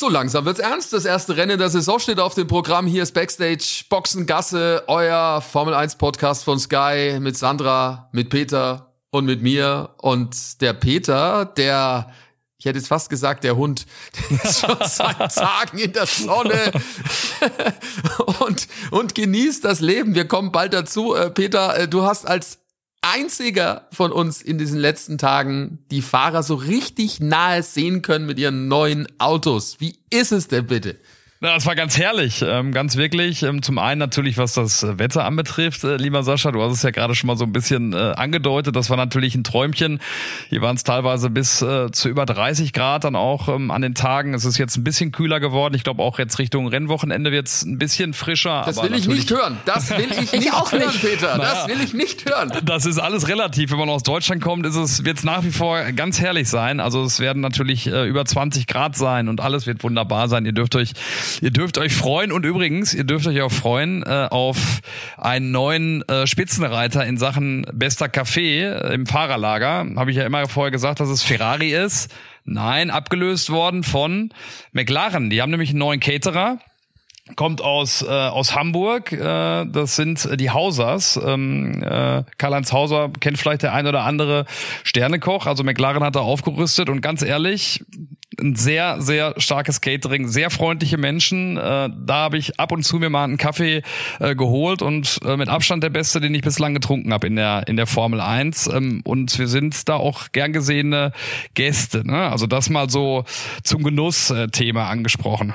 So langsam wird's ernst. Das erste Rennen der Saison steht auf dem Programm. Hier ist Backstage Boxengasse, euer Formel 1 Podcast von Sky mit Sandra, mit Peter und mit mir. Und der Peter, der, ich hätte jetzt fast gesagt, der Hund, der ist schon seit Tagen in der Sonne und, und genießt das Leben. Wir kommen bald dazu. Äh, Peter, äh, du hast als einziger von uns in diesen letzten Tagen die Fahrer so richtig nahe sehen können mit ihren neuen Autos. Wie ist es denn bitte? Na, das war ganz herrlich, ähm, ganz wirklich. Ähm, zum einen natürlich, was das Wetter anbetrifft, äh, lieber Sascha, du hast es ja gerade schon mal so ein bisschen äh, angedeutet. Das war natürlich ein Träumchen. Hier waren es teilweise bis äh, zu über 30 Grad dann auch ähm, an den Tagen. Es ist jetzt ein bisschen kühler geworden. Ich glaube auch jetzt Richtung Rennwochenende wird es ein bisschen frischer. Das will ich nicht hören. Das will ich nicht auch hören, nicht. Peter. Naja, das will ich nicht hören. Das ist alles relativ. Wenn man aus Deutschland kommt, ist es wird es nach wie vor ganz herrlich sein. Also es werden natürlich äh, über 20 Grad sein und alles wird wunderbar sein. Ihr dürft euch Ihr dürft euch freuen und übrigens, ihr dürft euch auch freuen äh, auf einen neuen äh, Spitzenreiter in Sachen bester Kaffee äh, im Fahrerlager. Habe ich ja immer vorher gesagt, dass es Ferrari ist. Nein, abgelöst worden von McLaren. Die haben nämlich einen neuen Caterer kommt aus äh, aus Hamburg. Äh, das sind die Hausers. Ähm, äh, Karl-Heinz Hauser kennt vielleicht der ein oder andere Sternekoch. Also McLaren hat da aufgerüstet und ganz ehrlich, ein sehr sehr starkes Catering, sehr freundliche Menschen. Äh, da habe ich ab und zu mir mal einen Kaffee äh, geholt und äh, mit Abstand der beste, den ich bislang getrunken habe in der in der Formel 1. Ähm, und wir sind da auch gern gesehene Gäste. Ne? Also das mal so zum Genussthema angesprochen.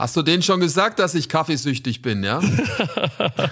Hast du denen schon gesagt, dass ich kaffeesüchtig bin, ja?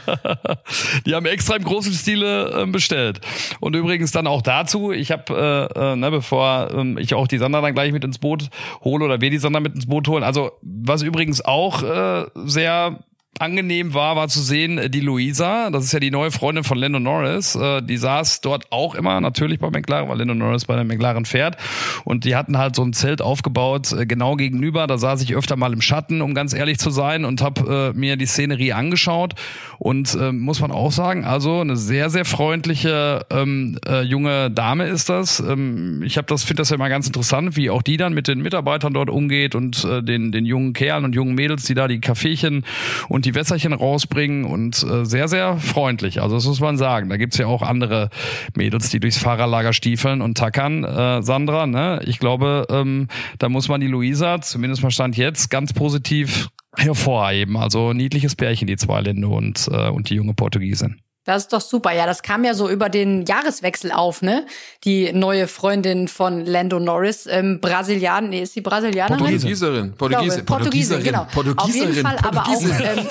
die haben extra im großen Stile äh, bestellt. Und übrigens dann auch dazu, ich habe, äh, äh, ne, bevor ähm, ich auch die Sandra dann gleich mit ins Boot hole oder wir die Sandra mit ins Boot holen, also was übrigens auch äh, sehr angenehm war, war zu sehen, äh, die Luisa, das ist ja die neue Freundin von Lando Norris, äh, die saß dort auch immer natürlich bei McLaren, weil Lando Norris bei der McLaren fährt. Und die hatten halt so ein Zelt aufgebaut, äh, genau gegenüber, da saß ich öfter mal im Schatten, um ganz ehrlich zu sein und habe mir die Szenerie angeschaut. Und muss man auch sagen, also eine sehr, sehr freundliche ähm, äh, junge Dame ist das. Ähm, ich habe das, finde das ja immer ganz interessant, wie auch die dann mit den Mitarbeitern dort umgeht und äh, den, den jungen Kerlen und jungen Mädels, die da die Kaffeechen und die Wässerchen rausbringen und äh, sehr, sehr freundlich. Also das muss man sagen. Da gibt's ja auch andere Mädels, die durchs Fahrerlager stiefeln und tackern. Äh, Sandra, ne? ich glaube, ähm, da muss man die Luisa, zumindest mal Stand jetzt, ganz positiv hervorheben. Also niedliches Pärchen, die zwei Linde und, äh, und die junge Portugiesin. Das ist doch super. Ja, das kam ja so über den Jahreswechsel auf, ne? Die neue Freundin von Lando Norris, ähm, Brasilianer, nee, ist sie Brasilianerin? Portugieserin. Portugiesin. Portugiesin, genau. Portugieserin. Auf jeden Fall aber auch ähm,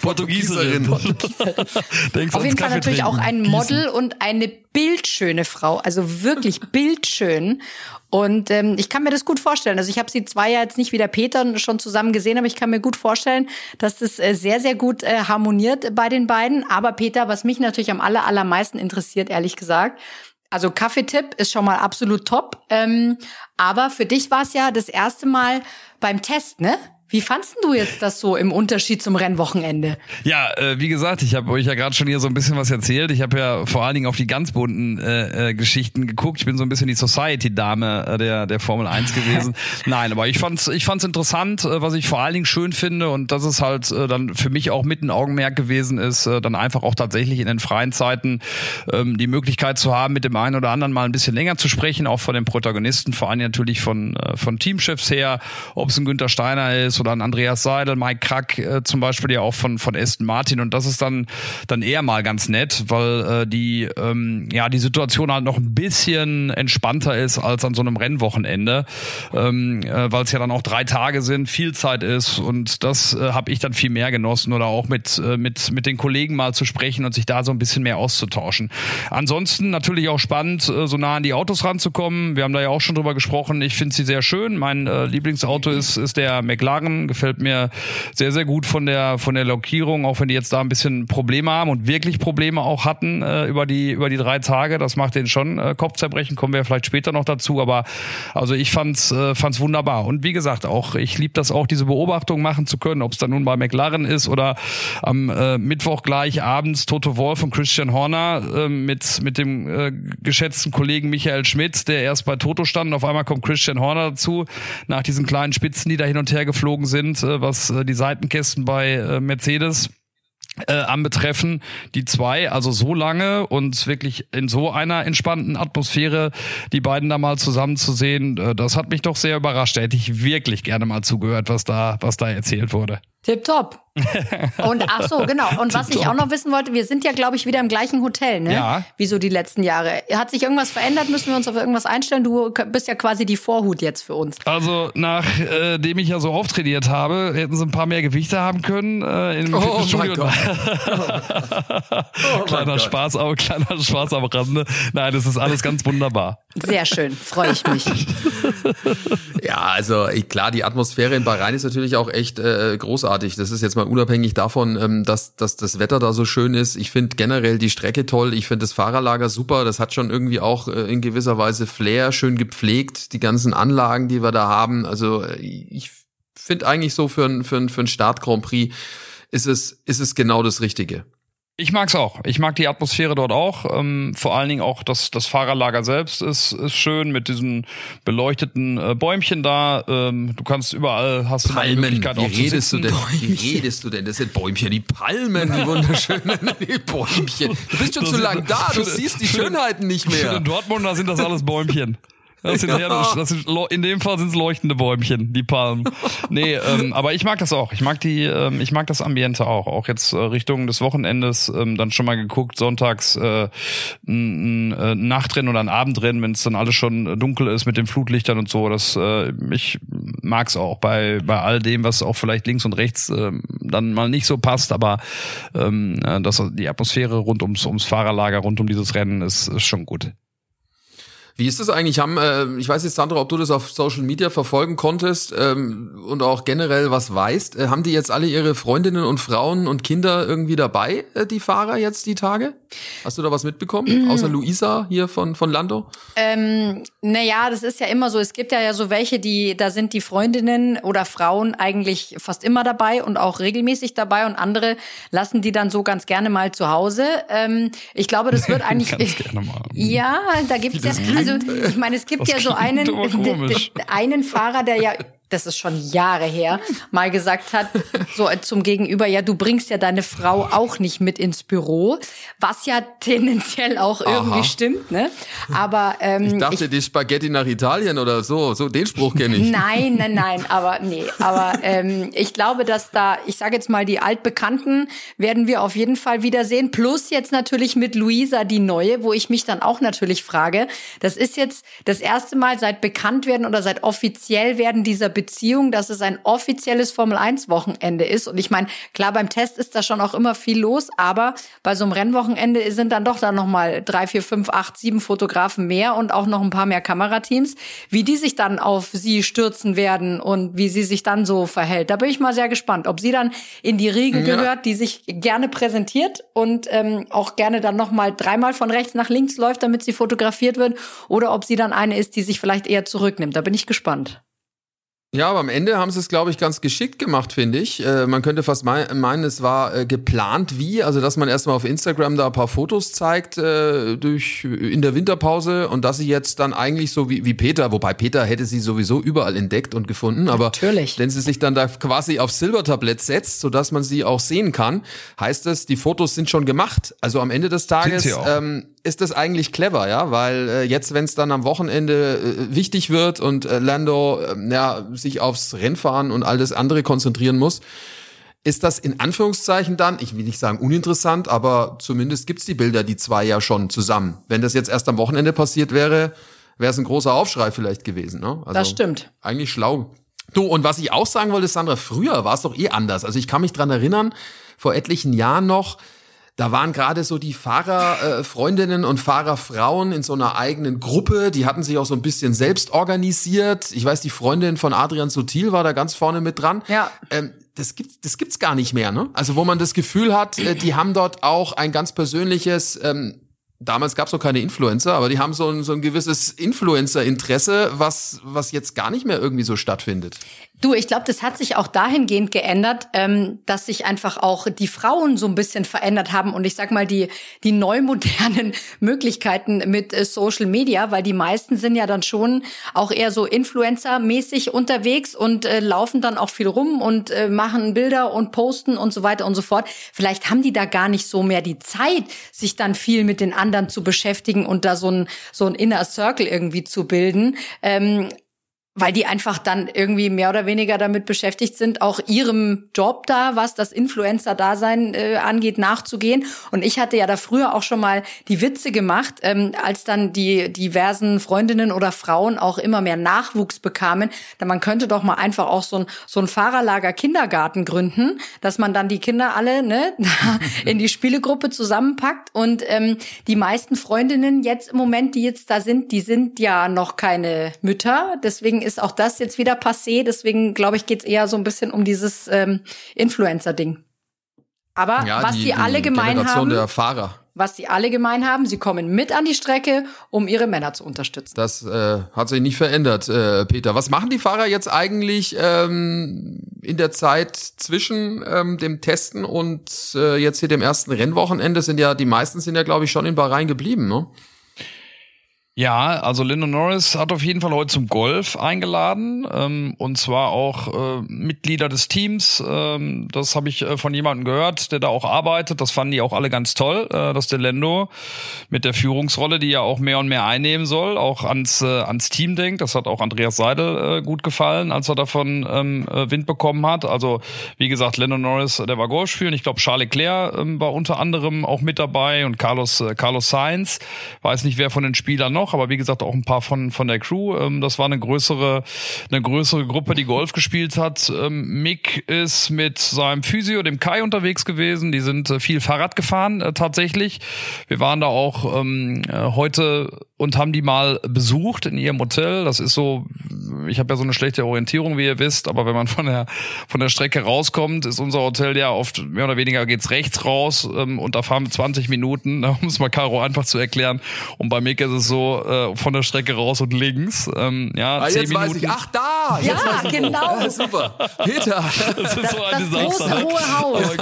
Portugieserin. Portugieserin. Auf jeden Fall natürlich auch ein Model und eine bildschöne Frau, also wirklich bildschön. Und ähm, ich kann mir das gut vorstellen. Also ich habe sie zwei ja jetzt nicht wie der Peter schon zusammen gesehen, aber ich kann mir gut vorstellen, dass das äh, sehr, sehr gut äh, harmoniert bei den beiden. Aber Peter, was mich natürlich am aller, allermeisten interessiert, ehrlich gesagt, also Kaffeetipp ist schon mal absolut top. Ähm, aber für dich war es ja das erste Mal beim Test, ne? Wie fandst du jetzt das so im Unterschied zum Rennwochenende? Ja, äh, wie gesagt, ich habe euch ja gerade schon hier so ein bisschen was erzählt. Ich habe ja vor allen Dingen auf die ganz bunten äh, äh, Geschichten geguckt. Ich bin so ein bisschen die Society-Dame äh, der, der Formel 1 gewesen. Nein, aber ich fand's, ich fand's interessant, äh, was ich vor allen Dingen schön finde und dass es halt äh, dann für mich auch mit ein Augenmerk gewesen ist, dann einfach auch tatsächlich in den freien Zeiten ähm, die Möglichkeit zu haben, mit dem einen oder anderen mal ein bisschen länger zu sprechen, auch von den Protagonisten, vor allem natürlich von, von Teamchefs her, ob es ein Günther Steiner ist oder ein Andreas Seidel, Mike Krack äh, zum Beispiel ja auch von von Aston Martin und das ist dann dann eher mal ganz nett, weil äh, die ähm, ja die Situation halt noch ein bisschen entspannter ist als an so einem Rennwochenende, ähm, äh, weil es ja dann auch drei Tage sind, viel Zeit ist und das äh, habe ich dann viel mehr genossen oder auch mit äh, mit mit den Kollegen mal zu sprechen und sich da so ein bisschen mehr auszutauschen. Ansonsten natürlich auch spannend, äh, so nah an die Autos ranzukommen. Wir haben da ja auch schon drüber gesprochen. Ich finde sie sehr schön. Mein äh, Lieblingsauto ist ist der McLaren McLaren. Gefällt mir sehr, sehr gut von der, von der Lokierung, auch wenn die jetzt da ein bisschen Probleme haben und wirklich Probleme auch hatten äh, über, die, über die drei Tage. Das macht den schon äh, Kopfzerbrechen. Kommen wir vielleicht später noch dazu. Aber also ich fand's, äh, fand's wunderbar. Und wie gesagt, auch ich liebe das auch, diese Beobachtung machen zu können, ob es dann nun bei McLaren ist oder am äh, Mittwoch gleich abends Toto Wolf und Christian Horner äh, mit, mit dem äh, geschätzten Kollegen Michael Schmidt, der erst bei Toto stand. Auf einmal kommt Christian Horner dazu, nach diesen kleinen Spitzen, die da hin und her geflogen sind, äh, was äh, die Seitenkästen bei äh, Mercedes äh, anbetreffen, die zwei, also so lange und wirklich in so einer entspannten Atmosphäre, die beiden da mal zusammen zu sehen, das hat mich doch sehr überrascht. Da hätte ich wirklich gerne mal zugehört, was da, was da erzählt wurde. Tipptopp. Und ach so, genau. Und was ich auch noch wissen wollte, wir sind ja, glaube ich, wieder im gleichen Hotel, ne? Ja. Wie so die letzten Jahre. Hat sich irgendwas verändert? Müssen wir uns auf irgendwas einstellen? Du bist ja quasi die Vorhut jetzt für uns. Also, nachdem äh, ich ja so auftrainiert habe, hätten sie ein paar mehr Gewichte haben können äh, im oh Fitnessstudio. oh kleiner Spaß, aber kleiner Spaß am Rande. Nein, das ist alles ganz wunderbar. Sehr schön, freue ich mich. ja, also klar, die Atmosphäre in Bahrain ist natürlich auch echt äh, großartig. Das ist jetzt mal unabhängig davon, ähm, dass, dass das Wetter da so schön ist. Ich finde generell die Strecke toll. Ich finde das Fahrerlager super. Das hat schon irgendwie auch äh, in gewisser Weise Flair, schön gepflegt. Die ganzen Anlagen, die wir da haben. Also äh, ich finde eigentlich so für ein, für ein, für ein Start Grand Prix ist es, ist es genau das Richtige. Ich mag's auch. Ich mag die Atmosphäre dort auch. Ähm, vor allen Dingen auch das, das Fahrerlager selbst ist, ist schön mit diesen beleuchteten äh, Bäumchen da. Ähm, du kannst überall hast Palmen. du die Möglichkeit wie auch redest zu sitzen. Du denn, wie redest du denn? Das sind Bäumchen, die Palmen, die wunderschönen die Bäumchen. Du bist schon das zu lang da, du siehst die Schönheiten nicht mehr. Für den Dortmunder sind das alles Bäumchen. Das sind, ja. das sind, in dem Fall sind es leuchtende Bäumchen, die Palmen. Nee, ähm, aber ich mag das auch. Ich mag die, ähm, ich mag das Ambiente auch. Auch jetzt äh, Richtung des Wochenendes ähm, dann schon mal geguckt, sonntags äh, ein, ein äh, Nachtrennen oder ein Abendrennen, wenn es dann alles schon dunkel ist mit den Flutlichtern und so. Das äh, ich mag's auch bei bei all dem, was auch vielleicht links und rechts äh, dann mal nicht so passt, aber ähm, äh, das, die Atmosphäre rund ums ums Fahrerlager, rund um dieses Rennen ist, ist schon gut. Wie ist das eigentlich? Haben, äh, ich weiß jetzt, Sandra, ob du das auf Social Media verfolgen konntest ähm, und auch generell was weißt. Äh, haben die jetzt alle ihre Freundinnen und Frauen und Kinder irgendwie dabei, äh, die Fahrer jetzt die Tage? Hast du da was mitbekommen? Außer Luisa hier von, von Lando? Ähm, naja, das ist ja immer so. Es gibt ja, ja so welche, die, da sind die Freundinnen oder Frauen eigentlich fast immer dabei und auch regelmäßig dabei und andere lassen die dann so ganz gerne mal zu Hause. Ähm, ich glaube, das wird eigentlich. ganz gerne mal. Ja, da gibt's ja. Also ich meine, es gibt ja so einen, einen Fahrer, der ja das ist schon Jahre her, mal gesagt hat, so zum Gegenüber, ja, du bringst ja deine Frau auch nicht mit ins Büro, was ja tendenziell auch irgendwie Aha. stimmt, ne? Aber ähm, ich dachte, ich, die Spaghetti nach Italien oder so, so den Spruch kenne ich. Nein, nein, nein, aber nee, aber ähm, ich glaube, dass da, ich sage jetzt mal, die altbekannten werden wir auf jeden Fall wiedersehen. Plus jetzt natürlich mit Luisa die neue, wo ich mich dann auch natürlich frage, das ist jetzt das erste Mal seit bekannt werden oder seit offiziell werden dieser Beziehung, dass es ein offizielles Formel-1-Wochenende ist. Und ich meine, klar, beim Test ist da schon auch immer viel los, aber bei so einem Rennwochenende sind dann doch dann nochmal drei, vier, fünf, acht, sieben Fotografen mehr und auch noch ein paar mehr Kamerateams, wie die sich dann auf sie stürzen werden und wie sie sich dann so verhält. Da bin ich mal sehr gespannt, ob sie dann in die Riege ja. gehört, die sich gerne präsentiert und ähm, auch gerne dann nochmal dreimal von rechts nach links läuft, damit sie fotografiert wird, oder ob sie dann eine ist, die sich vielleicht eher zurücknimmt. Da bin ich gespannt. Ja, aber am Ende haben sie es, glaube ich, ganz geschickt gemacht, finde ich. Äh, man könnte fast meinen, es war äh, geplant wie, also dass man erstmal auf Instagram da ein paar Fotos zeigt äh, durch in der Winterpause und dass sie jetzt dann eigentlich so wie, wie Peter, wobei Peter hätte sie sowieso überall entdeckt und gefunden, aber Natürlich. wenn sie sich dann da quasi aufs Silbertablett setzt, sodass man sie auch sehen kann, heißt es, die Fotos sind schon gemacht. Also am Ende des Tages ähm, ist das eigentlich clever, ja, weil äh, jetzt, wenn es dann am Wochenende äh, wichtig wird und äh, Lando äh, ja sich aufs Rennfahren und all das andere konzentrieren muss, ist das in Anführungszeichen dann, ich will nicht sagen uninteressant, aber zumindest gibt's die Bilder, die zwei ja schon zusammen. Wenn das jetzt erst am Wochenende passiert wäre, wäre es ein großer Aufschrei vielleicht gewesen. Ne? Also das stimmt. Eigentlich schlau. Du, und was ich auch sagen wollte, Sandra, früher war es doch eh anders. Also ich kann mich dran erinnern, vor etlichen Jahren noch, da waren gerade so die Fahrerfreundinnen äh, und Fahrerfrauen in so einer eigenen Gruppe, die hatten sich auch so ein bisschen selbst organisiert. Ich weiß, die Freundin von Adrian Sutil war da ganz vorne mit dran. Ja. Ähm, das gibt's, das gibt's gar nicht mehr, ne? Also wo man das Gefühl hat, äh, die haben dort auch ein ganz persönliches ähm, damals gab es noch keine Influencer, aber die haben so ein, so ein gewisses Influencer-Interesse, was, was jetzt gar nicht mehr irgendwie so stattfindet. Du, ich glaube, das hat sich auch dahingehend geändert, ähm, dass sich einfach auch die Frauen so ein bisschen verändert haben und ich sag mal die die neu modernen Möglichkeiten mit äh, Social Media, weil die meisten sind ja dann schon auch eher so Influencer-mäßig unterwegs und äh, laufen dann auch viel rum und äh, machen Bilder und posten und so weiter und so fort. Vielleicht haben die da gar nicht so mehr die Zeit, sich dann viel mit den anderen zu beschäftigen und da so ein so ein Inner Circle irgendwie zu bilden. Ähm, weil die einfach dann irgendwie mehr oder weniger damit beschäftigt sind, auch ihrem Job da, was das Influencer-Dasein äh, angeht, nachzugehen. Und ich hatte ja da früher auch schon mal die Witze gemacht, ähm, als dann die diversen Freundinnen oder Frauen auch immer mehr Nachwuchs bekamen. Da man könnte doch mal einfach auch so ein, so ein Fahrerlager Kindergarten gründen, dass man dann die Kinder alle ne, in die Spielegruppe zusammenpackt. Und ähm, die meisten Freundinnen jetzt im Moment, die jetzt da sind, die sind ja noch keine Mütter. Deswegen ist auch das jetzt wieder passé. Deswegen glaube ich, geht es eher so ein bisschen um dieses ähm, Influencer-Ding. Aber ja, was die, sie alle gemein Generation haben, was sie alle gemein haben, sie kommen mit an die Strecke, um ihre Männer zu unterstützen. Das äh, hat sich nicht verändert, äh, Peter. Was machen die Fahrer jetzt eigentlich ähm, in der Zeit zwischen ähm, dem Testen und äh, jetzt hier dem ersten Rennwochenende? Sind ja die meisten sind ja glaube ich schon in Bahrain geblieben, ne? Ja, also Lyndon Norris hat auf jeden Fall heute zum Golf eingeladen ähm, und zwar auch äh, Mitglieder des Teams. Ähm, das habe ich äh, von jemandem gehört, der da auch arbeitet. Das fanden die auch alle ganz toll, äh, dass der Lendo mit der Führungsrolle, die ja auch mehr und mehr einnehmen soll, auch ans äh, ans Team denkt. Das hat auch Andreas Seidel äh, gut gefallen, als er davon ähm, äh, Wind bekommen hat. Also wie gesagt, Lando Norris, der war Golf spielen. Ich glaube, Charles Leclerc äh, war unter anderem auch mit dabei und Carlos äh, Carlos Sainz. Weiß nicht, wer von den Spielern noch noch, aber wie gesagt auch ein paar von von der Crew. Ähm, das war eine größere eine größere Gruppe, die Golf gespielt hat. Ähm, Mick ist mit seinem Physio, dem Kai, unterwegs gewesen. Die sind äh, viel Fahrrad gefahren äh, tatsächlich. Wir waren da auch ähm, äh, heute und haben die mal besucht in ihrem Hotel. Das ist so, ich habe ja so eine schlechte Orientierung, wie ihr wisst, aber wenn man von der von der Strecke rauskommt, ist unser Hotel ja oft mehr oder weniger geht's rechts raus ähm, und da fahren wir 20 Minuten, um es mal Caro einfach zu erklären. Und bei Mick ist es so, äh, von der Strecke raus und links. Ähm, ja, ah, jetzt Minuten. weiß ich. Ach, da! Ja, genau. Ja, super. Peter. Das ist so ein das Desaster. Große, hohe Haus.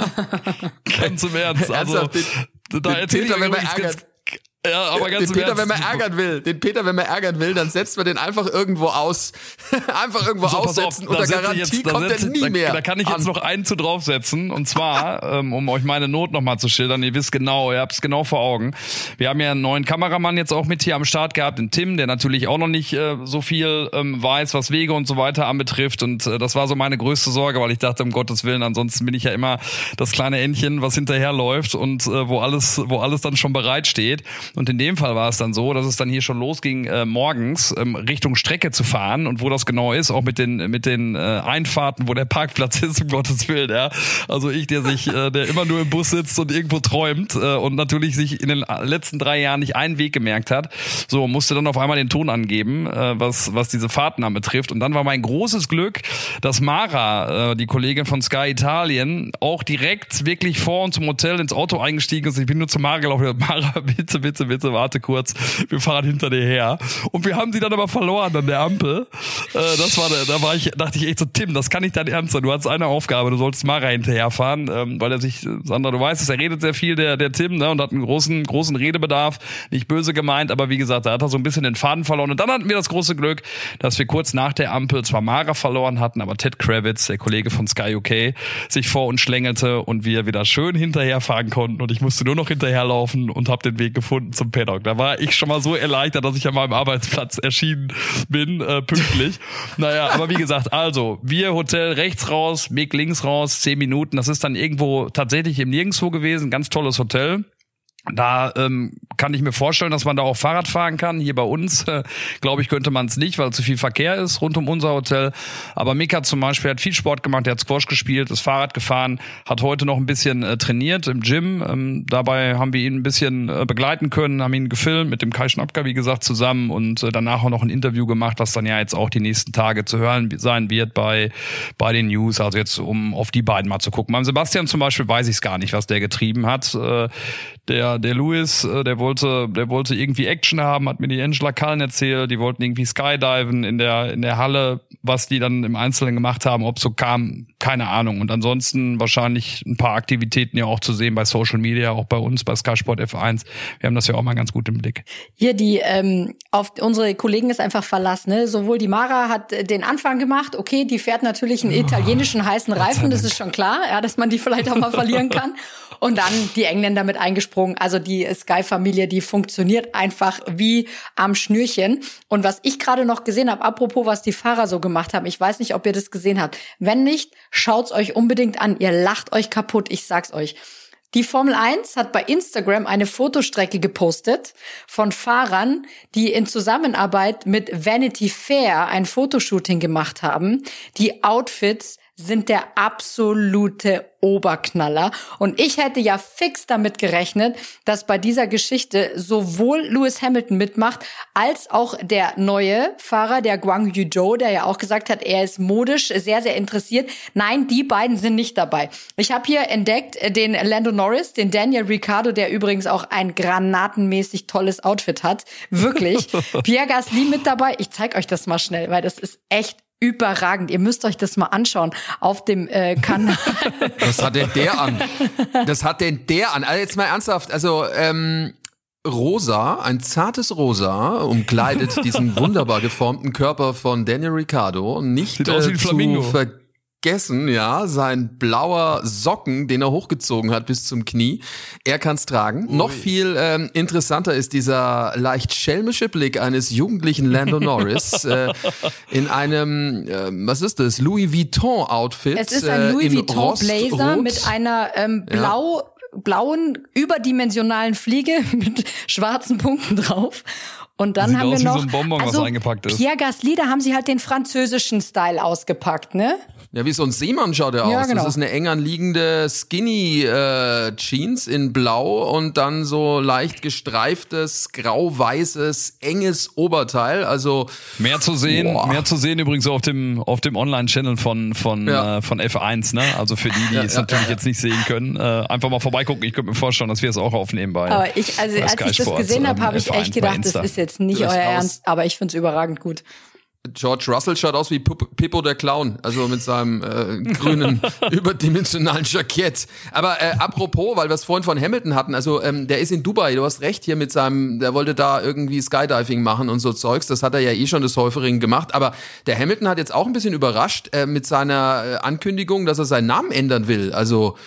ganz im Ernst. Also, da erzähle ich wenn man ärgert. Ja, aber ganz den Peter, wenn man ärgern will, den Peter, wenn man ärgern will, dann setzt man den einfach irgendwo aus, einfach irgendwo so, aussetzen auf, unter Garantie jetzt, kommt er nie da, mehr. Da kann ich jetzt an. noch einen zu draufsetzen und zwar, ähm, um euch meine Not nochmal zu schildern. Ihr wisst genau, ihr habt es genau vor Augen. Wir haben ja einen neuen Kameramann jetzt auch mit hier am Start gehabt, den Tim, der natürlich auch noch nicht äh, so viel ähm, weiß, was Wege und so weiter anbetrifft und äh, das war so meine größte Sorge, weil ich dachte, um Gottes Willen, ansonsten bin ich ja immer das kleine Entchen, was hinterherläuft und äh, wo alles, wo alles dann schon bereit steht. Und in dem Fall war es dann so, dass es dann hier schon losging, äh, morgens ähm, Richtung Strecke zu fahren und wo das genau ist, auch mit den mit den äh, Einfahrten, wo der Parkplatz ist, um Gottes Willen, ja. Also ich, der sich, äh, der immer nur im Bus sitzt und irgendwo träumt äh, und natürlich sich in den letzten drei Jahren nicht einen Weg gemerkt hat, so musste dann auf einmal den Ton angeben, äh, was was diese Fahrten anbetrifft. Und dann war mein großes Glück, dass Mara, äh, die Kollegin von Sky Italien, auch direkt wirklich vor uns zum Hotel ins Auto eingestiegen ist. Ich bin nur zu Mara gelaufen. Mara, bitte, bitte, bitte, warte kurz, wir fahren hinter dir her. Und wir haben sie dann aber verloren an der Ampel. Äh, das war, da war ich, dachte ich echt so, Tim, das kann nicht dein Ernst sein. Du hast eine Aufgabe, du solltest Mara hinterherfahren, ähm, weil er sich, Sandra, du weißt es, er redet sehr viel, der, der Tim, ne, und hat einen großen, großen Redebedarf. Nicht böse gemeint, aber wie gesagt, da hat er so ein bisschen den Faden verloren. Und dann hatten wir das große Glück, dass wir kurz nach der Ampel zwar Mara verloren hatten, aber Ted Kravitz, der Kollege von Sky UK, sich vor uns schlängelte und wir wieder schön hinterherfahren konnten und ich musste nur noch hinterherlaufen und habe den Weg gefunden zum Paddock. Da war ich schon mal so erleichtert, dass ich an meinem Arbeitsplatz erschienen bin, äh, pünktlich. naja, aber wie gesagt, also, wir Hotel rechts raus, Weg links raus, zehn Minuten. Das ist dann irgendwo tatsächlich im Nirgendwo gewesen. Ganz tolles Hotel. Da ähm, kann ich mir vorstellen, dass man da auch Fahrrad fahren kann. Hier bei uns, äh, glaube ich, könnte man es nicht, weil zu viel Verkehr ist rund um unser Hotel. Aber Mika zum Beispiel hat viel Sport gemacht, der hat Squash gespielt, ist Fahrrad gefahren, hat heute noch ein bisschen äh, trainiert im Gym. Ähm, dabei haben wir ihn ein bisschen äh, begleiten können, haben ihn gefilmt mit dem Kai Schnappker, wie gesagt, zusammen und äh, danach auch noch ein Interview gemacht, was dann ja jetzt auch die nächsten Tage zu hören sein wird bei, bei den News. Also jetzt, um auf die beiden mal zu gucken. Beim Sebastian zum Beispiel weiß ich es gar nicht, was der getrieben hat. Äh, der, der Louis, äh, der wollte, der wollte irgendwie Action haben, hat mir die Angela Cullen erzählt, die wollten irgendwie skydiven in der, in der Halle, was die dann im Einzelnen gemacht haben, ob so kam, keine Ahnung. Und ansonsten wahrscheinlich ein paar Aktivitäten ja auch zu sehen bei Social Media, auch bei uns, bei Sky Sport F1. Wir haben das ja auch mal ganz gut im Blick. Hier, die, ähm, auf unsere Kollegen ist einfach Verlass, ne? Sowohl die Mara hat den Anfang gemacht, okay, die fährt natürlich einen italienischen heißen Reifen, das ist schon klar, ja, dass man die vielleicht auch mal verlieren kann. Und dann die Engländer mit eingesprungen. Also die Sky-Familie, die funktioniert einfach wie am Schnürchen. Und was ich gerade noch gesehen habe, apropos, was die Fahrer so gemacht haben, ich weiß nicht, ob ihr das gesehen habt. Wenn nicht, schaut's euch unbedingt an. Ihr lacht euch kaputt, ich sag's euch. Die Formel 1 hat bei Instagram eine Fotostrecke gepostet von Fahrern, die in Zusammenarbeit mit Vanity Fair ein Fotoshooting gemacht haben. Die Outfits sind der absolute Oberknaller. Und ich hätte ja fix damit gerechnet, dass bei dieser Geschichte sowohl Lewis Hamilton mitmacht, als auch der neue Fahrer, der Guang Yu Zhou, der ja auch gesagt hat, er ist modisch sehr, sehr interessiert. Nein, die beiden sind nicht dabei. Ich habe hier entdeckt den Lando Norris, den Daniel Ricciardo, der übrigens auch ein granatenmäßig tolles Outfit hat. Wirklich. Pierre Gasly mit dabei. Ich zeig euch das mal schnell, weil das ist echt überragend. Ihr müsst euch das mal anschauen auf dem äh, Kanal. Was hat denn der an? Das hat denn der an? Also jetzt mal ernsthaft, also ähm, Rosa, ein zartes Rosa, umkleidet diesen wunderbar geformten Körper von Daniel Ricciardo. Nicht Sieht äh, aus wie ein Flamingo. zu vergessen, ja, sein blauer Socken, den er hochgezogen hat bis zum Knie. Er kann's tragen. Ui. Noch viel ähm, interessanter ist dieser leicht schelmische Blick eines jugendlichen Lando Norris äh, in einem, äh, was ist das, Louis Vuitton Outfit. Es ist ein äh, Louis Vuitton Blazer mit einer ähm, blau ja blauen überdimensionalen Fliege mit schwarzen Punkten drauf. Und dann Sieht haben wir noch so Bonbon, also Pierre Gasly, da haben sie halt den französischen Style ausgepackt, ne? Ja, wie so ein Seemann schaut er ja, aus. Genau. Das ist eine eng anliegende Skinny äh, Jeans in Blau und dann so leicht gestreiftes, grau-weißes, enges Oberteil. Also mehr zu sehen, boah. mehr zu sehen übrigens auf dem auf dem Online-Channel von von ja. äh, von F1. Ne? Also für die, die ja, es natürlich jetzt nicht sehen können, äh, einfach mal vorbeigucken. Ich könnte mir vorstellen, dass wir es auch aufnehmen bei. Aber ich, also als ich das gesehen habe, habe ich echt gedacht, das ist jetzt nicht euer Ernst. Aber ich finde es überragend gut. George Russell schaut aus wie Pippo der Clown, also mit seinem äh, grünen überdimensionalen Jackett. Aber äh, apropos, weil wir es vorhin von Hamilton hatten, also ähm, der ist in Dubai, du hast recht hier mit seinem, der wollte da irgendwie Skydiving machen und so Zeugs, das hat er ja eh schon des Häuferen gemacht. Aber der Hamilton hat jetzt auch ein bisschen überrascht äh, mit seiner äh, Ankündigung, dass er seinen Namen ändern will. Also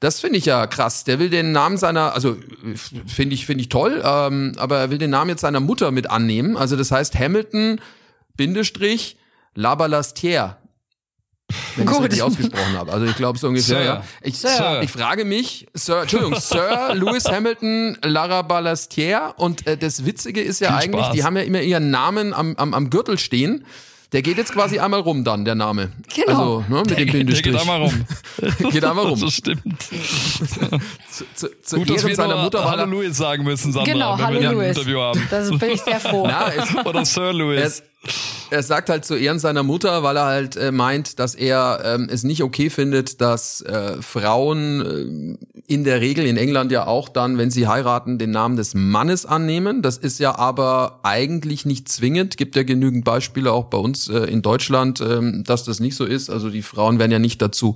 das finde ich ja krass. Der will den Namen seiner, also finde ich, finde ich toll, ähm, aber er will den Namen jetzt seiner Mutter mit annehmen. Also das heißt Hamilton Bindestrich Labalastier. Wenn ich es richtig ausgesprochen habe. Also ich glaube es ungefähr, Sir. ja. Ich, Sir. ich frage mich, Sir, Entschuldigung, Sir Lewis Hamilton Larabalastier und äh, das Witzige ist ja Viel eigentlich, Spaß. die haben ja immer ihren Namen am, am, am Gürtel stehen. Der geht jetzt quasi einmal rum dann, der Name. Genau. Also, ne, mit der, dem Bindestrich. Der geht einmal rum. geht einmal rum. Das stimmt. zu, zu, zu Gut, dass wir seiner Mutter Hallo Louis sagen müssen, Sandra, genau, wenn Hallo wir Louis. ein Interview haben. Das bin ich sehr froh. Na, es, Oder Sir Louis. Es, er sagt halt zu Ehren seiner Mutter, weil er halt äh, meint, dass er ähm, es nicht okay findet, dass äh, Frauen äh, in der Regel in England ja auch dann, wenn sie heiraten, den Namen des Mannes annehmen. Das ist ja aber eigentlich nicht zwingend. Gibt ja genügend Beispiele auch bei uns äh, in Deutschland, äh, dass das nicht so ist. Also die Frauen werden ja nicht dazu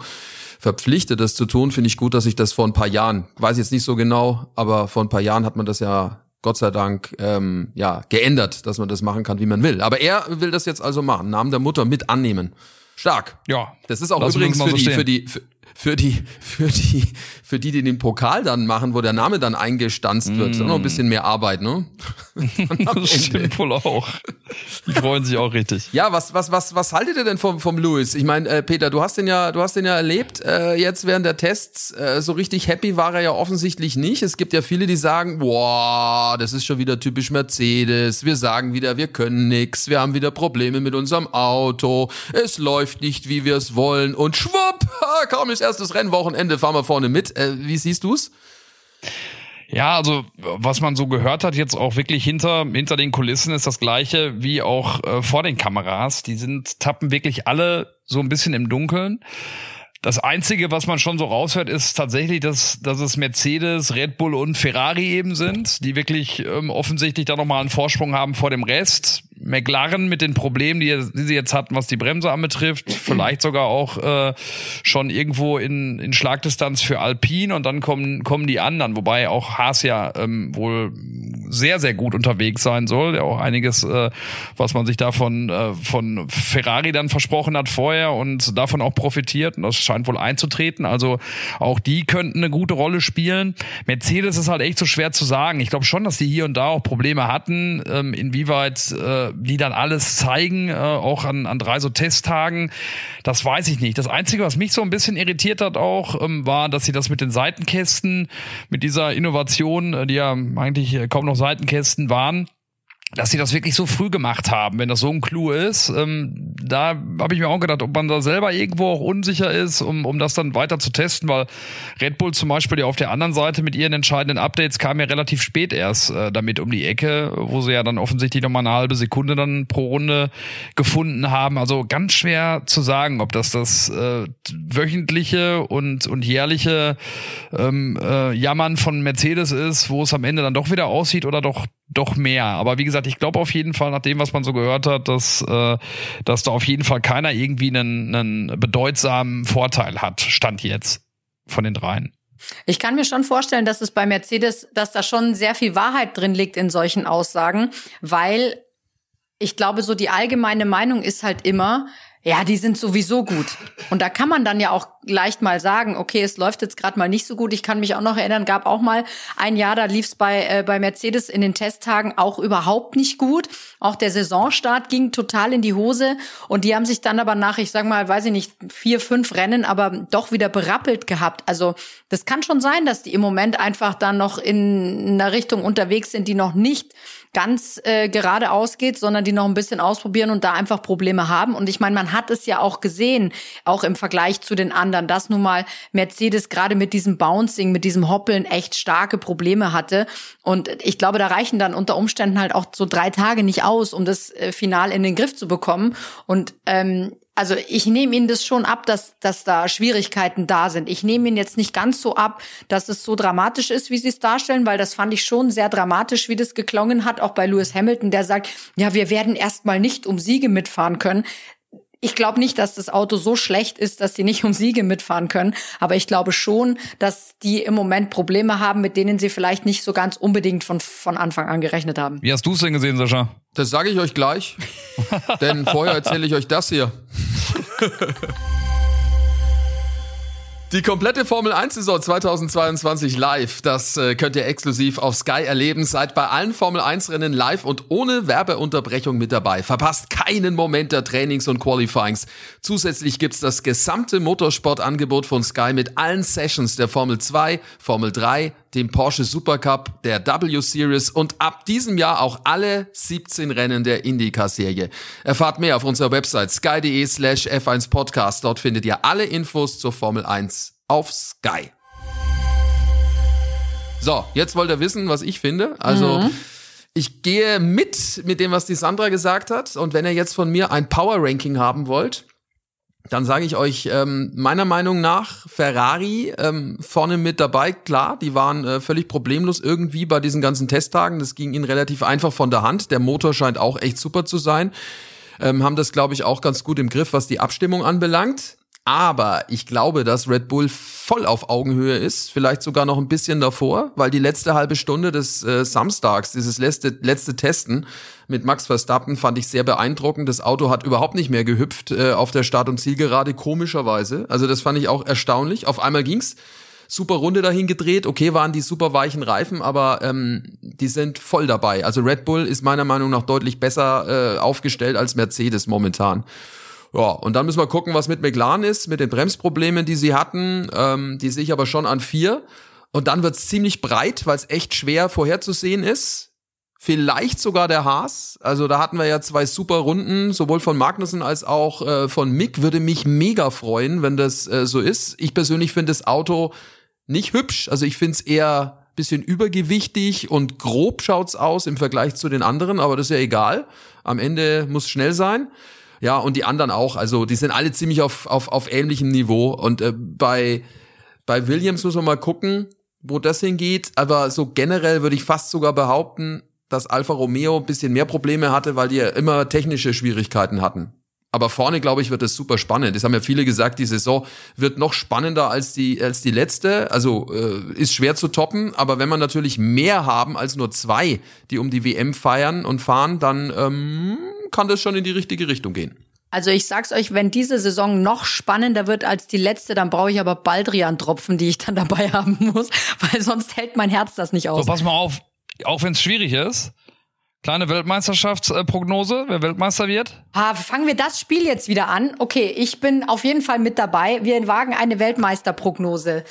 verpflichtet, das zu tun. Finde ich gut, dass ich das vor ein paar Jahren, weiß jetzt nicht so genau, aber vor ein paar Jahren hat man das ja Gott sei Dank ähm, ja geändert, dass man das machen kann, wie man will. Aber er will das jetzt also machen, Namen der Mutter mit annehmen. Stark. Ja. Das ist auch übrigens für die, für die, für, für die, für die, für die, die den Pokal dann machen, wo der Name dann eingestanzt wird. Mm. Ist auch noch ein bisschen mehr Arbeit, ne? das stimmt wohl auch. Die freuen sich auch richtig. Ja, was, was, was, was haltet ihr denn vom, vom Lewis? Ich meine, äh, Peter, du hast den ja, du hast den ja erlebt, äh, jetzt während der Tests. Äh, so richtig happy war er ja offensichtlich nicht. Es gibt ja viele, die sagen, boah, das ist schon wieder typisch Mercedes. Wir sagen wieder, wir können nix. Wir haben wieder Probleme mit unserem Auto. Es läuft nicht, wie wir es wollen. Und schwupp, kaum ist erstes Rennwochenende, fahren wir vorne mit. Äh, wie siehst du's? Ja, also was man so gehört hat, jetzt auch wirklich hinter, hinter den Kulissen ist das gleiche wie auch äh, vor den Kameras. Die sind, tappen wirklich alle so ein bisschen im Dunkeln. Das Einzige, was man schon so raushört, ist tatsächlich, dass, dass es Mercedes, Red Bull und Ferrari eben sind, die wirklich ähm, offensichtlich da nochmal einen Vorsprung haben vor dem Rest. McLaren mit den Problemen, die, sie jetzt hatten, was die Bremse anbetrifft, vielleicht sogar auch äh, schon irgendwo in, in Schlagdistanz für Alpine und dann kommen, kommen die anderen, wobei auch Haas ja ähm, wohl sehr, sehr gut unterwegs sein soll. Ja, auch einiges, äh, was man sich davon äh, von Ferrari dann versprochen hat vorher und davon auch profitiert und das scheint wohl einzutreten. Also auch die könnten eine gute Rolle spielen. Mercedes ist halt echt so schwer zu sagen. Ich glaube schon, dass die hier und da auch Probleme hatten, ähm, inwieweit äh, die dann alles zeigen, äh, auch an, an drei so Testtagen. Das weiß ich nicht. Das Einzige, was mich so ein bisschen irritiert hat auch, ähm, war, dass sie das mit den Seitenkästen, mit dieser Innovation, äh, die ja eigentlich kaum noch Seitenkästen waren, dass sie das wirklich so früh gemacht haben, wenn das so ein Clou ist. Ähm, da habe ich mir auch gedacht, ob man da selber irgendwo auch unsicher ist, um, um das dann weiter zu testen, weil Red Bull zum Beispiel ja auf der anderen Seite mit ihren entscheidenden Updates kam ja relativ spät erst äh, damit um die Ecke, wo sie ja dann offensichtlich nochmal eine halbe Sekunde dann pro Runde gefunden haben. Also ganz schwer zu sagen, ob das das äh, wöchentliche und, und jährliche ähm, äh, Jammern von Mercedes ist, wo es am Ende dann doch wieder aussieht oder doch doch mehr. Aber wie gesagt, ich glaube auf jeden Fall, nach dem, was man so gehört hat, dass, äh, dass da auf jeden Fall keiner irgendwie einen, einen bedeutsamen Vorteil hat, stand jetzt von den dreien. Ich kann mir schon vorstellen, dass es bei Mercedes, dass da schon sehr viel Wahrheit drin liegt in solchen Aussagen, weil ich glaube, so die allgemeine Meinung ist halt immer, ja, die sind sowieso gut. Und da kann man dann ja auch leicht mal sagen, okay, es läuft jetzt gerade mal nicht so gut. Ich kann mich auch noch erinnern, gab auch mal ein Jahr, da lief es bei, äh, bei Mercedes in den Testtagen auch überhaupt nicht gut. Auch der Saisonstart ging total in die Hose. Und die haben sich dann aber nach, ich sag mal, weiß ich nicht, vier, fünf Rennen, aber doch wieder berappelt gehabt. Also das kann schon sein, dass die im Moment einfach dann noch in einer Richtung unterwegs sind, die noch nicht ganz äh, geradeaus geht, sondern die noch ein bisschen ausprobieren und da einfach Probleme haben. Und ich meine, man hat es ja auch gesehen, auch im Vergleich zu den anderen, dass nun mal Mercedes gerade mit diesem Bouncing, mit diesem Hoppeln echt starke Probleme hatte. Und ich glaube, da reichen dann unter Umständen halt auch so drei Tage nicht aus, um das äh, Final in den Griff zu bekommen. Und ähm, also ich nehme Ihnen das schon ab, dass, dass da Schwierigkeiten da sind. Ich nehme Ihnen jetzt nicht ganz so ab, dass es so dramatisch ist, wie Sie es darstellen, weil das fand ich schon sehr dramatisch, wie das geklungen hat, auch bei Lewis Hamilton, der sagt, ja, wir werden erstmal nicht um Siege mitfahren können. Ich glaube nicht, dass das Auto so schlecht ist, dass sie nicht um Siege mitfahren können. Aber ich glaube schon, dass die im Moment Probleme haben, mit denen sie vielleicht nicht so ganz unbedingt von, von Anfang an gerechnet haben. Wie hast du es denn gesehen, Sascha? Das sage ich euch gleich. denn vorher erzähle ich euch das hier. Die komplette Formel 1 Saison 2022 live, das äh, könnt ihr exklusiv auf Sky erleben. Seid bei allen Formel 1 Rennen live und ohne Werbeunterbrechung mit dabei. Verpasst keinen Moment der Trainings und Qualifyings. Zusätzlich gibt's das gesamte Motorsportangebot von Sky mit allen Sessions der Formel 2, Formel 3, dem Porsche Supercup, der W Series und ab diesem Jahr auch alle 17 Rennen der IndyCar-Serie. Erfahrt mehr auf unserer Website sky.de slash F1 Podcast. Dort findet ihr alle Infos zur Formel 1 auf Sky. So, jetzt wollt ihr wissen, was ich finde. Also, mhm. ich gehe mit mit dem, was die Sandra gesagt hat. Und wenn ihr jetzt von mir ein Power Ranking haben wollt, dann sage ich euch, ähm, meiner Meinung nach Ferrari ähm, vorne mit dabei. Klar, die waren äh, völlig problemlos irgendwie bei diesen ganzen Testtagen. Das ging ihnen relativ einfach von der Hand. Der Motor scheint auch echt super zu sein. Ähm, haben das, glaube ich, auch ganz gut im Griff, was die Abstimmung anbelangt. Aber ich glaube, dass Red Bull voll auf Augenhöhe ist, vielleicht sogar noch ein bisschen davor, weil die letzte halbe Stunde des äh, Samstags, dieses letzte, letzte Testen mit Max Verstappen, fand ich sehr beeindruckend. Das Auto hat überhaupt nicht mehr gehüpft äh, auf der Start- und Zielgerade, komischerweise. Also das fand ich auch erstaunlich. Auf einmal ging's super Runde dahin gedreht. Okay, waren die super weichen Reifen, aber ähm, die sind voll dabei. Also Red Bull ist meiner Meinung nach deutlich besser äh, aufgestellt als Mercedes momentan. Ja, und dann müssen wir gucken, was mit McLaren ist, mit den Bremsproblemen, die sie hatten. Ähm, die sehe ich aber schon an vier. Und dann wird's ziemlich breit, weil es echt schwer vorherzusehen ist. Vielleicht sogar der Haas. Also da hatten wir ja zwei super Runden, sowohl von Magnussen als auch äh, von Mick. Würde mich mega freuen, wenn das äh, so ist. Ich persönlich finde das Auto nicht hübsch. Also ich finde es eher bisschen übergewichtig und grob schaut's aus im Vergleich zu den anderen, aber das ist ja egal. Am Ende muss schnell sein. Ja, und die anderen auch. Also die sind alle ziemlich auf, auf, auf ähnlichem Niveau. Und äh, bei, bei Williams muss man mal gucken, wo das hingeht. Aber so generell würde ich fast sogar behaupten, dass Alfa Romeo ein bisschen mehr Probleme hatte, weil die ja immer technische Schwierigkeiten hatten. Aber vorne, glaube ich, wird es super spannend. Das haben ja viele gesagt, die Saison wird noch spannender als die, als die letzte. Also äh, ist schwer zu toppen, aber wenn man natürlich mehr haben als nur zwei, die um die WM feiern und fahren, dann ähm, kann das schon in die richtige Richtung gehen. Also ich sag's euch, wenn diese Saison noch spannender wird als die letzte, dann brauche ich aber Baldrian-Tropfen, die ich dann dabei haben muss, weil sonst hält mein Herz das nicht aus. So, pass mal auf, auch wenn es schwierig ist. Kleine Weltmeisterschaftsprognose, wer Weltmeister wird? Ah, fangen wir das Spiel jetzt wieder an. Okay, ich bin auf jeden Fall mit dabei. Wir wagen eine Weltmeisterprognose.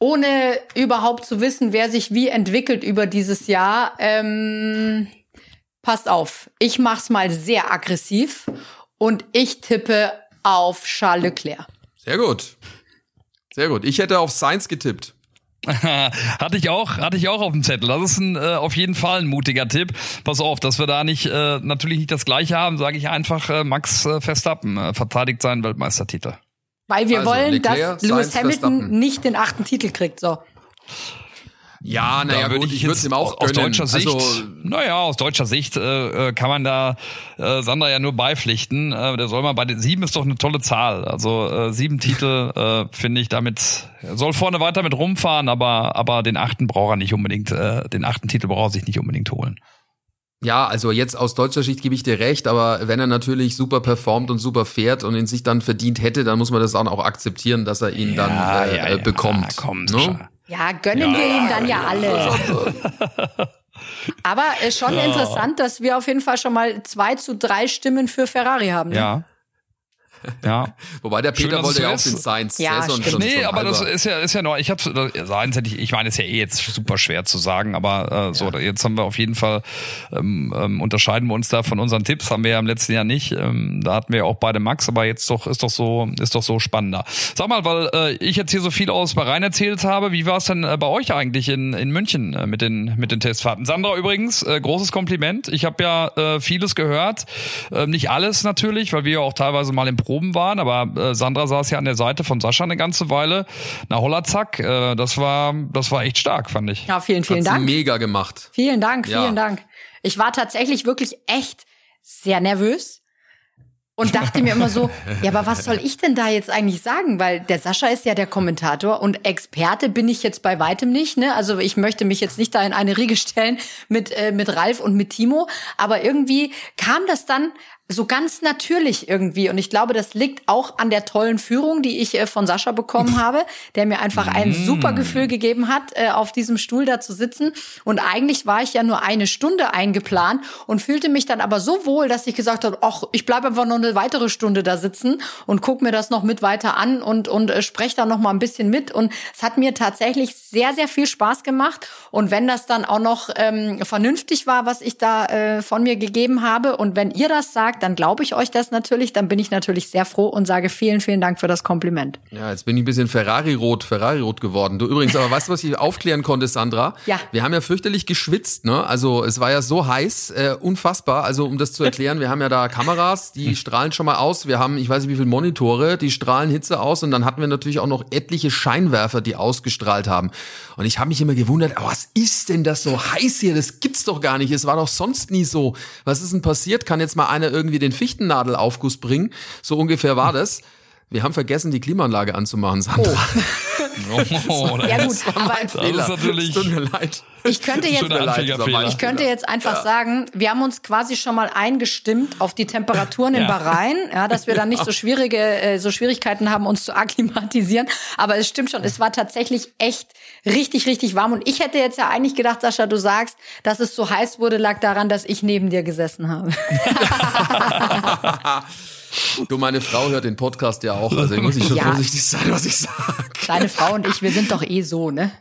Ohne überhaupt zu wissen, wer sich wie entwickelt über dieses Jahr. Ähm passt auf, ich mach's mal sehr aggressiv und ich tippe auf Charles Leclerc. Sehr gut. Sehr gut. Ich hätte auf Sainz getippt. hatte ich auch, hatte ich auch auf dem Zettel. Das ist ein, äh, auf jeden Fall ein mutiger Tipp. Pass auf, dass wir da nicht äh, natürlich nicht das Gleiche haben, sage ich einfach. Äh, Max äh, Verstappen äh, verteidigt seinen Weltmeistertitel. Weil wir also, wollen, Leclerc, dass Lewis Hamilton Verstappen. nicht den achten Titel kriegt. So. Ja, naja, gut, ich, ich würde ihm auch aus gönnen. deutscher Sicht, also, naja, aus deutscher Sicht äh, äh, kann man da äh, Sander ja nur beipflichten. Äh, der soll mal bei den sieben ist doch eine tolle Zahl. Also äh, sieben Titel äh, finde ich damit soll vorne weiter mit rumfahren, aber aber den achten braucht er nicht unbedingt. Äh, den achten Titel braucht er sich nicht unbedingt holen. Ja, also jetzt aus deutscher Sicht gebe ich dir recht, aber wenn er natürlich super performt und super fährt und ihn sich dann verdient hätte, dann muss man das auch akzeptieren, dass er ihn ja, dann äh, ja, ja, bekommt. Komm, ne? Ja, gönnen ja, wir ihm dann ja, ja alle. Aber ist schon ja. interessant, dass wir auf jeden Fall schon mal zwei zu drei Stimmen für Ferrari haben. Ne? Ja. Ja. Wobei der Peter Schön, wollte ja auch den Science. Ja, Saison schon Nee, aber das ist ja, ist ja noch, ich hab's, Science hätte ich, ich meine, ist ja eh jetzt super schwer zu sagen, aber äh, so, ja. jetzt haben wir auf jeden Fall, ähm, ähm, unterscheiden wir uns da von unseren Tipps, haben wir ja im letzten Jahr nicht. Ähm, da hatten wir ja auch beide Max, aber jetzt doch, ist doch so, ist doch so spannender. Sag mal, weil äh, ich jetzt hier so viel aus Bahrain erzählt habe, wie war es denn äh, bei euch eigentlich in, in München äh, mit, den, mit den Testfahrten? Sandra übrigens, äh, großes Kompliment. Ich habe ja äh, vieles gehört, äh, nicht alles natürlich, weil wir ja auch teilweise mal im Proben waren, aber äh, Sandra saß ja an der Seite von Sascha eine ganze Weile. Na holla zack, äh, das war das war echt stark, fand ich. Ja, vielen vielen Hat Dank. Mega gemacht. Vielen Dank, vielen ja. Dank. Ich war tatsächlich wirklich echt sehr nervös und dachte mir immer so, ja, aber was soll ich denn da jetzt eigentlich sagen? Weil der Sascha ist ja der Kommentator und Experte bin ich jetzt bei weitem nicht. Ne? Also ich möchte mich jetzt nicht da in eine Riege stellen mit, äh, mit Ralf und mit Timo. Aber irgendwie kam das dann so ganz natürlich irgendwie. Und ich glaube, das liegt auch an der tollen Führung, die ich äh, von Sascha bekommen habe, der mir einfach ein mm. super Gefühl gegeben hat, äh, auf diesem Stuhl da zu sitzen. Und eigentlich war ich ja nur eine Stunde eingeplant und fühlte mich dann aber so wohl, dass ich gesagt habe, ach, ich bleibe einfach noch eine weitere Stunde da sitzen und guck mir das noch mit weiter an und, und äh, spreche da noch mal ein bisschen mit. Und es hat mir tatsächlich sehr, sehr viel Spaß gemacht. Und wenn das dann auch noch ähm, vernünftig war, was ich da äh, von mir gegeben habe und wenn ihr das sagt, sagt, dann glaube ich euch das natürlich. Dann bin ich natürlich sehr froh und sage vielen, vielen Dank für das Kompliment. Ja, jetzt bin ich ein bisschen Ferrari-rot, Ferrari-rot geworden. Du übrigens, aber weißt du, was ich aufklären konnte, Sandra? Ja. Wir haben ja fürchterlich geschwitzt, ne? Also es war ja so heiß, äh, unfassbar. Also um das zu erklären, wir haben ja da Kameras, die strahlen schon mal aus. Wir haben, ich weiß nicht wie viele Monitore, die strahlen Hitze aus und dann hatten wir natürlich auch noch etliche Scheinwerfer, die ausgestrahlt haben. Und ich habe mich immer gewundert, was ist denn das so heiß hier? Das gibt's doch gar nicht. Es war doch sonst nie so. Was ist denn passiert? Kann jetzt mal einer irgendwie irgendwie den Fichtennadelaufguss bringen. So ungefähr war das. Wir haben vergessen, die Klimaanlage anzumachen, Sandra. Oh. oh ja gut, aber das ist natürlich. Tut mir leid. Ich könnte jetzt, ich könnte jetzt einfach ja. sagen, wir haben uns quasi schon mal eingestimmt auf die Temperaturen ja. in Bahrain, ja, dass wir dann nicht so schwierige, äh, so Schwierigkeiten haben, uns zu akklimatisieren. Aber es stimmt schon, es war tatsächlich echt richtig, richtig warm. Und ich hätte jetzt ja eigentlich gedacht, Sascha, du sagst, dass es so heiß wurde, lag daran, dass ich neben dir gesessen habe. Du, meine Frau hört den Podcast ja auch, also ich muss ich schon ja. vorsichtig sein, was ich sage. Deine Frau und ich, wir sind doch eh so, ne?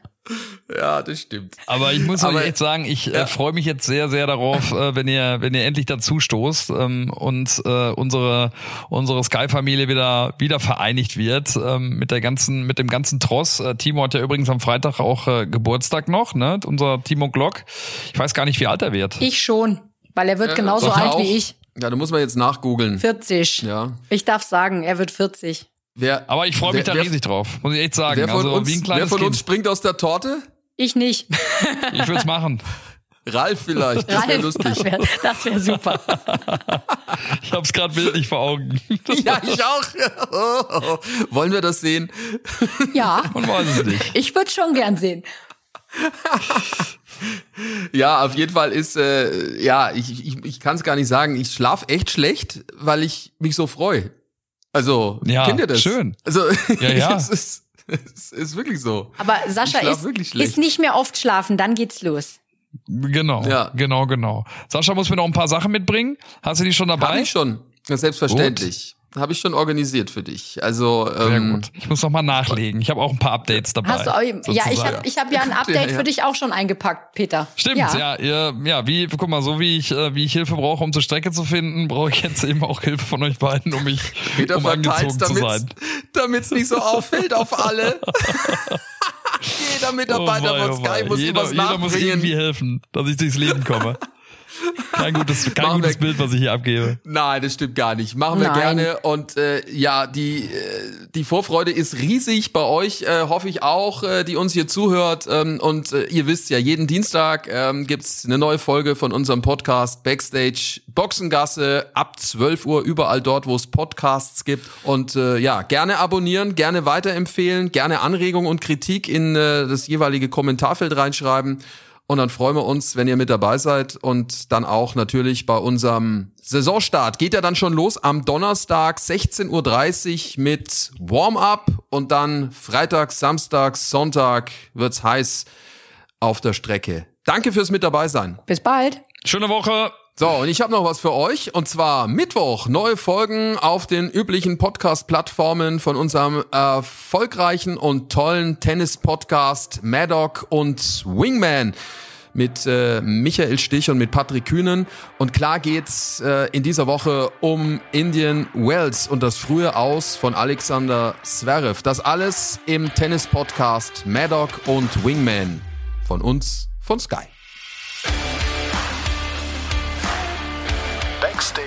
Ja, das stimmt. Aber ich muss Aber, euch echt sagen, ich äh, ja. äh, freue mich jetzt sehr, sehr darauf, äh, wenn ihr, wenn ihr endlich dazu stoßt ähm, und äh, unsere unsere Sky-Familie wieder wieder vereinigt wird ähm, mit der ganzen mit dem ganzen Tross. Äh, Timo hat ja übrigens am Freitag auch äh, Geburtstag noch, ne? Unser Timo Glock. Ich weiß gar nicht, wie alt er wird. Ich schon, weil er wird genauso alt auch. wie ich. Ja, da muss man jetzt nachgoogeln. 40. Ja. Ich darf sagen, er wird 40. Wer, Aber ich freue mich wer, da riesig drauf, muss ich echt sagen. Wer von, also, uns, wie ein kleines wer von kind. uns springt aus der Torte? Ich nicht. ich würde es machen. Ralf vielleicht, das wäre lustig. Das wäre wär super. ich habe es gerade bildlich vor Augen. ja, ich auch. Wollen wir das sehen? Ja. Man weiß es nicht. Ich würde schon gern sehen. Ja, auf jeden Fall ist, äh, ja, ich, ich, ich kann es gar nicht sagen. Ich schlaf echt schlecht, weil ich mich so freue. Also, ja, kennt ihr das? Schön. Also, ja, ja. es, ist, es ist wirklich so. Aber Sascha ist, ist nicht mehr oft schlafen, dann geht's los. Genau, ja. genau, genau. Sascha muss mir noch ein paar Sachen mitbringen. Hast du die schon dabei? Hab ich schon, selbstverständlich. Gut habe ich schon organisiert für dich. Also ähm, Sehr gut. Ich muss noch mal nachlegen. Ich habe auch ein paar Updates dabei. Hast du auch, ja, ich habe ich hab ja ein Update ja, ja. für dich auch schon eingepackt, Peter. Stimmt, ja. ja, ja, wie guck mal, so wie ich äh, wie ich Hilfe brauche, um zur Strecke zu finden, brauche ich jetzt eben auch Hilfe von euch beiden, um mich Peter um angezogen zu sein. Damit es nicht so auffällt auf alle. jeder Mitarbeiter oh wei, von Sky oh muss jeder, was jeder muss irgendwie helfen, dass ich durchs Leben komme. Kein gutes, kein gutes Bild, was ich hier abgebe. Nein, das stimmt gar nicht. Machen wir Nein. gerne. Und äh, ja, die, äh, die Vorfreude ist riesig bei euch, äh, hoffe ich auch, äh, die uns hier zuhört. Ähm, und äh, ihr wisst ja, jeden Dienstag ähm, gibt's eine neue Folge von unserem Podcast Backstage Boxengasse ab 12 Uhr, überall dort, wo es Podcasts gibt. Und äh, ja, gerne abonnieren, gerne weiterempfehlen, gerne Anregungen und Kritik in äh, das jeweilige Kommentarfeld reinschreiben. Und dann freuen wir uns, wenn ihr mit dabei seid und dann auch natürlich bei unserem Saisonstart. Geht ja dann schon los am Donnerstag 16.30 Uhr mit Warm-up und dann Freitag, Samstag, Sonntag wird's heiß auf der Strecke. Danke fürs mit dabei sein. Bis bald. Schöne Woche. So, und ich habe noch was für euch. Und zwar Mittwoch neue Folgen auf den üblichen Podcast-Plattformen von unserem erfolgreichen und tollen Tennis-Podcast Maddock und Wingman mit äh, Michael Stich und mit Patrick Kühnen. Und klar geht's äh, in dieser Woche um Indian Wells und das frühe Aus von Alexander Zverev. Das alles im Tennis-Podcast Maddock und Wingman von uns, von Sky.